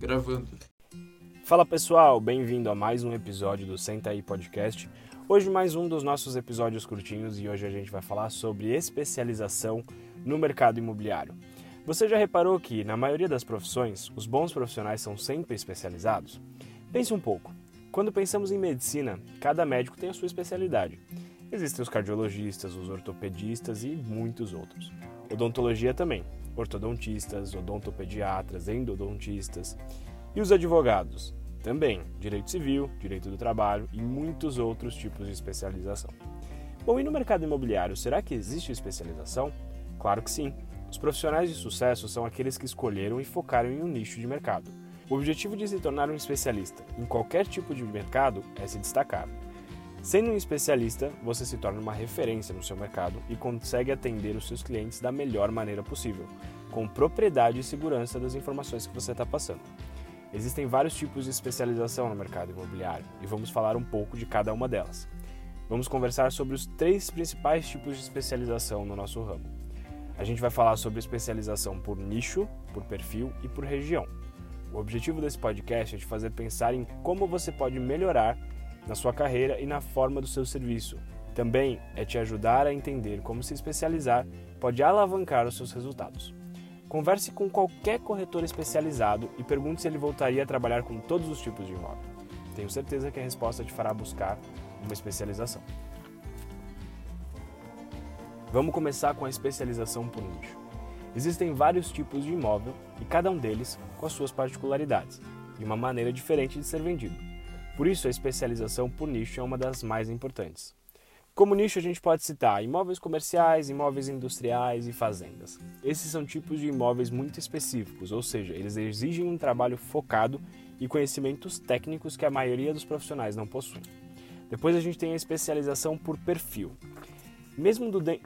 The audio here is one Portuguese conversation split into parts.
Gravando. Fala pessoal, bem-vindo a mais um episódio do Senta aí Podcast. Hoje mais um dos nossos episódios curtinhos e hoje a gente vai falar sobre especialização no mercado imobiliário. Você já reparou que, na maioria das profissões, os bons profissionais são sempre especializados? Pense um pouco. Quando pensamos em medicina, cada médico tem a sua especialidade. Existem os cardiologistas, os ortopedistas e muitos outros. Odontologia também. Ortodontistas, odontopediatras, endodontistas. E os advogados? Também. Direito civil, direito do trabalho e muitos outros tipos de especialização. Bom, e no mercado imobiliário, será que existe especialização? Claro que sim. Os profissionais de sucesso são aqueles que escolheram e focaram em um nicho de mercado. O objetivo de se tornar um especialista em qualquer tipo de mercado é se destacar. Sendo um especialista, você se torna uma referência no seu mercado e consegue atender os seus clientes da melhor maneira possível, com propriedade e segurança das informações que você está passando. Existem vários tipos de especialização no mercado imobiliário e vamos falar um pouco de cada uma delas. Vamos conversar sobre os três principais tipos de especialização no nosso ramo. A gente vai falar sobre especialização por nicho, por perfil e por região. O objetivo desse podcast é te fazer pensar em como você pode melhorar na sua carreira e na forma do seu serviço. Também é te ajudar a entender como se especializar pode alavancar os seus resultados. Converse com qualquer corretor especializado e pergunte se ele voltaria a trabalhar com todos os tipos de imóvel. Tenho certeza que a resposta te fará buscar uma especialização. Vamos começar com a especialização por nicho. Existem vários tipos de imóvel e cada um deles com as suas particularidades e uma maneira diferente de ser vendido. Por isso, a especialização por nicho é uma das mais importantes. Como nicho, a gente pode citar imóveis comerciais, imóveis industriais e fazendas. Esses são tipos de imóveis muito específicos, ou seja, eles exigem um trabalho focado e conhecimentos técnicos que a maioria dos profissionais não possuem. Depois a gente tem a especialização por perfil. Mesmo, de...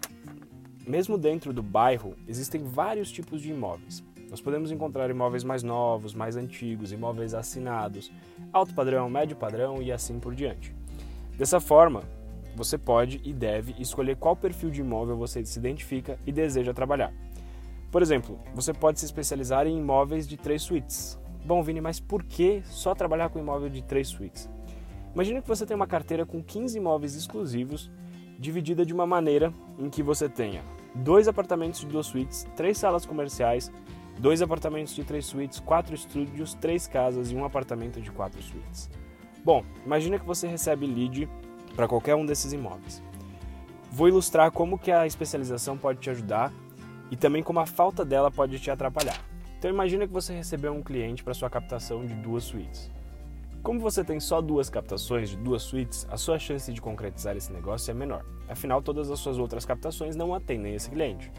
Mesmo dentro do bairro, existem vários tipos de imóveis. Nós podemos encontrar imóveis mais novos, mais antigos, imóveis assinados, alto padrão, médio padrão e assim por diante. Dessa forma, você pode e deve escolher qual perfil de imóvel você se identifica e deseja trabalhar. Por exemplo, você pode se especializar em imóveis de três suítes. Bom, Vini, mas por que só trabalhar com imóvel de três suítes? Imagina que você tem uma carteira com 15 imóveis exclusivos, dividida de uma maneira em que você tenha dois apartamentos de duas suítes, três salas comerciais, dois apartamentos de três suítes, quatro estúdios, três casas e um apartamento de quatro suítes. Bom, imagina que você recebe lead para qualquer um desses imóveis. Vou ilustrar como que a especialização pode te ajudar e também como a falta dela pode te atrapalhar. Então imagina que você recebeu um cliente para sua captação de duas suítes. Como você tem só duas captações de duas suítes, a sua chance de concretizar esse negócio é menor. Afinal, todas as suas outras captações não atendem esse cliente.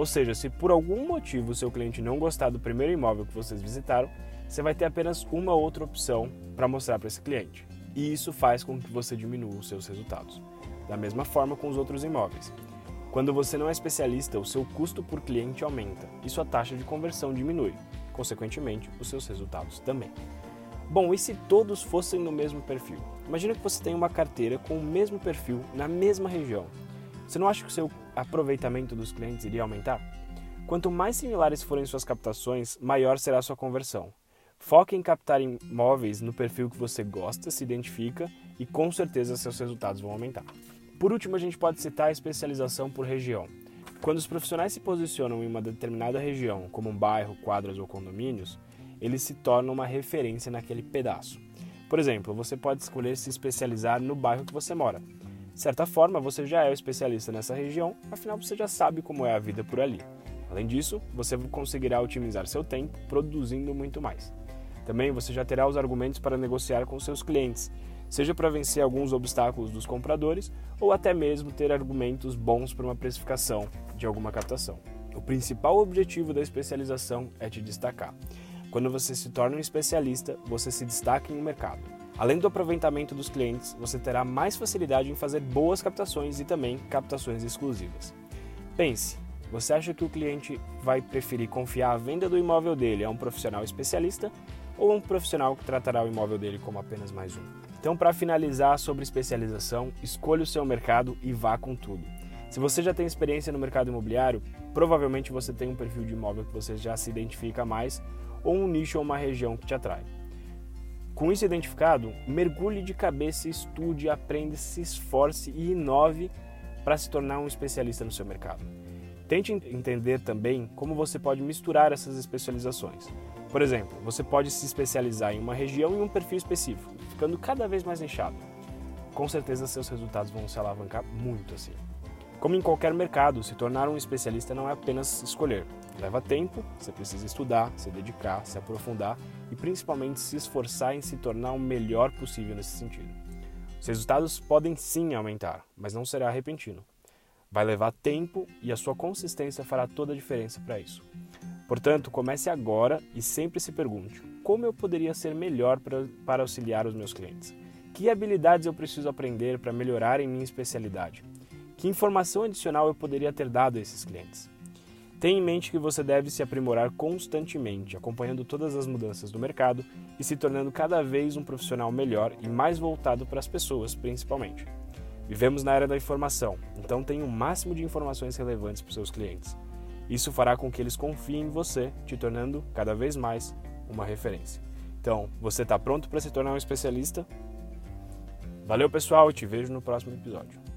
Ou seja, se por algum motivo o seu cliente não gostar do primeiro imóvel que vocês visitaram, você vai ter apenas uma outra opção para mostrar para esse cliente. E isso faz com que você diminua os seus resultados. Da mesma forma com os outros imóveis. Quando você não é especialista, o seu custo por cliente aumenta e sua taxa de conversão diminui. Consequentemente, os seus resultados também. Bom, e se todos fossem no mesmo perfil? Imagina que você tem uma carteira com o mesmo perfil na mesma região você não acha que o seu aproveitamento dos clientes iria aumentar? Quanto mais similares forem suas captações, maior será a sua conversão. Foque em captar imóveis no perfil que você gosta, se identifica e com certeza seus resultados vão aumentar. Por último, a gente pode citar a especialização por região. Quando os profissionais se posicionam em uma determinada região, como um bairro, quadras ou condomínios, eles se tornam uma referência naquele pedaço. Por exemplo, você pode escolher se especializar no bairro que você mora. De certa forma, você já é o especialista nessa região, afinal você já sabe como é a vida por ali. Além disso, você conseguirá otimizar seu tempo produzindo muito mais. Também você já terá os argumentos para negociar com seus clientes, seja para vencer alguns obstáculos dos compradores ou até mesmo ter argumentos bons para uma precificação de alguma captação. O principal objetivo da especialização é te destacar. Quando você se torna um especialista, você se destaca em um mercado. Além do aproveitamento dos clientes, você terá mais facilidade em fazer boas captações e também captações exclusivas. Pense, você acha que o cliente vai preferir confiar a venda do imóvel dele a um profissional especialista ou a um profissional que tratará o imóvel dele como apenas mais um? Então, para finalizar sobre especialização, escolha o seu mercado e vá com tudo. Se você já tem experiência no mercado imobiliário, provavelmente você tem um perfil de imóvel que você já se identifica mais ou um nicho ou uma região que te atrai. Com isso identificado, mergulhe de cabeça, estude, aprenda, se esforce e inove para se tornar um especialista no seu mercado. Tente entender também como você pode misturar essas especializações. Por exemplo, você pode se especializar em uma região e um perfil específico, ficando cada vez mais nichado. Com certeza seus resultados vão se alavancar muito assim. Como em qualquer mercado, se tornar um especialista não é apenas escolher. Leva tempo, você precisa estudar, se dedicar, se aprofundar e principalmente se esforçar em se tornar o melhor possível nesse sentido. Os resultados podem sim aumentar, mas não será repentino. Vai levar tempo e a sua consistência fará toda a diferença para isso. Portanto, comece agora e sempre se pergunte: como eu poderia ser melhor para auxiliar os meus clientes? Que habilidades eu preciso aprender para melhorar em minha especialidade? Que informação adicional eu poderia ter dado a esses clientes? Tenha em mente que você deve se aprimorar constantemente, acompanhando todas as mudanças do mercado e se tornando cada vez um profissional melhor e mais voltado para as pessoas, principalmente. Vivemos na era da informação, então tenha o um máximo de informações relevantes para seus clientes. Isso fará com que eles confiem em você, te tornando cada vez mais uma referência. Então, você está pronto para se tornar um especialista? Valeu, pessoal, te vejo no próximo episódio.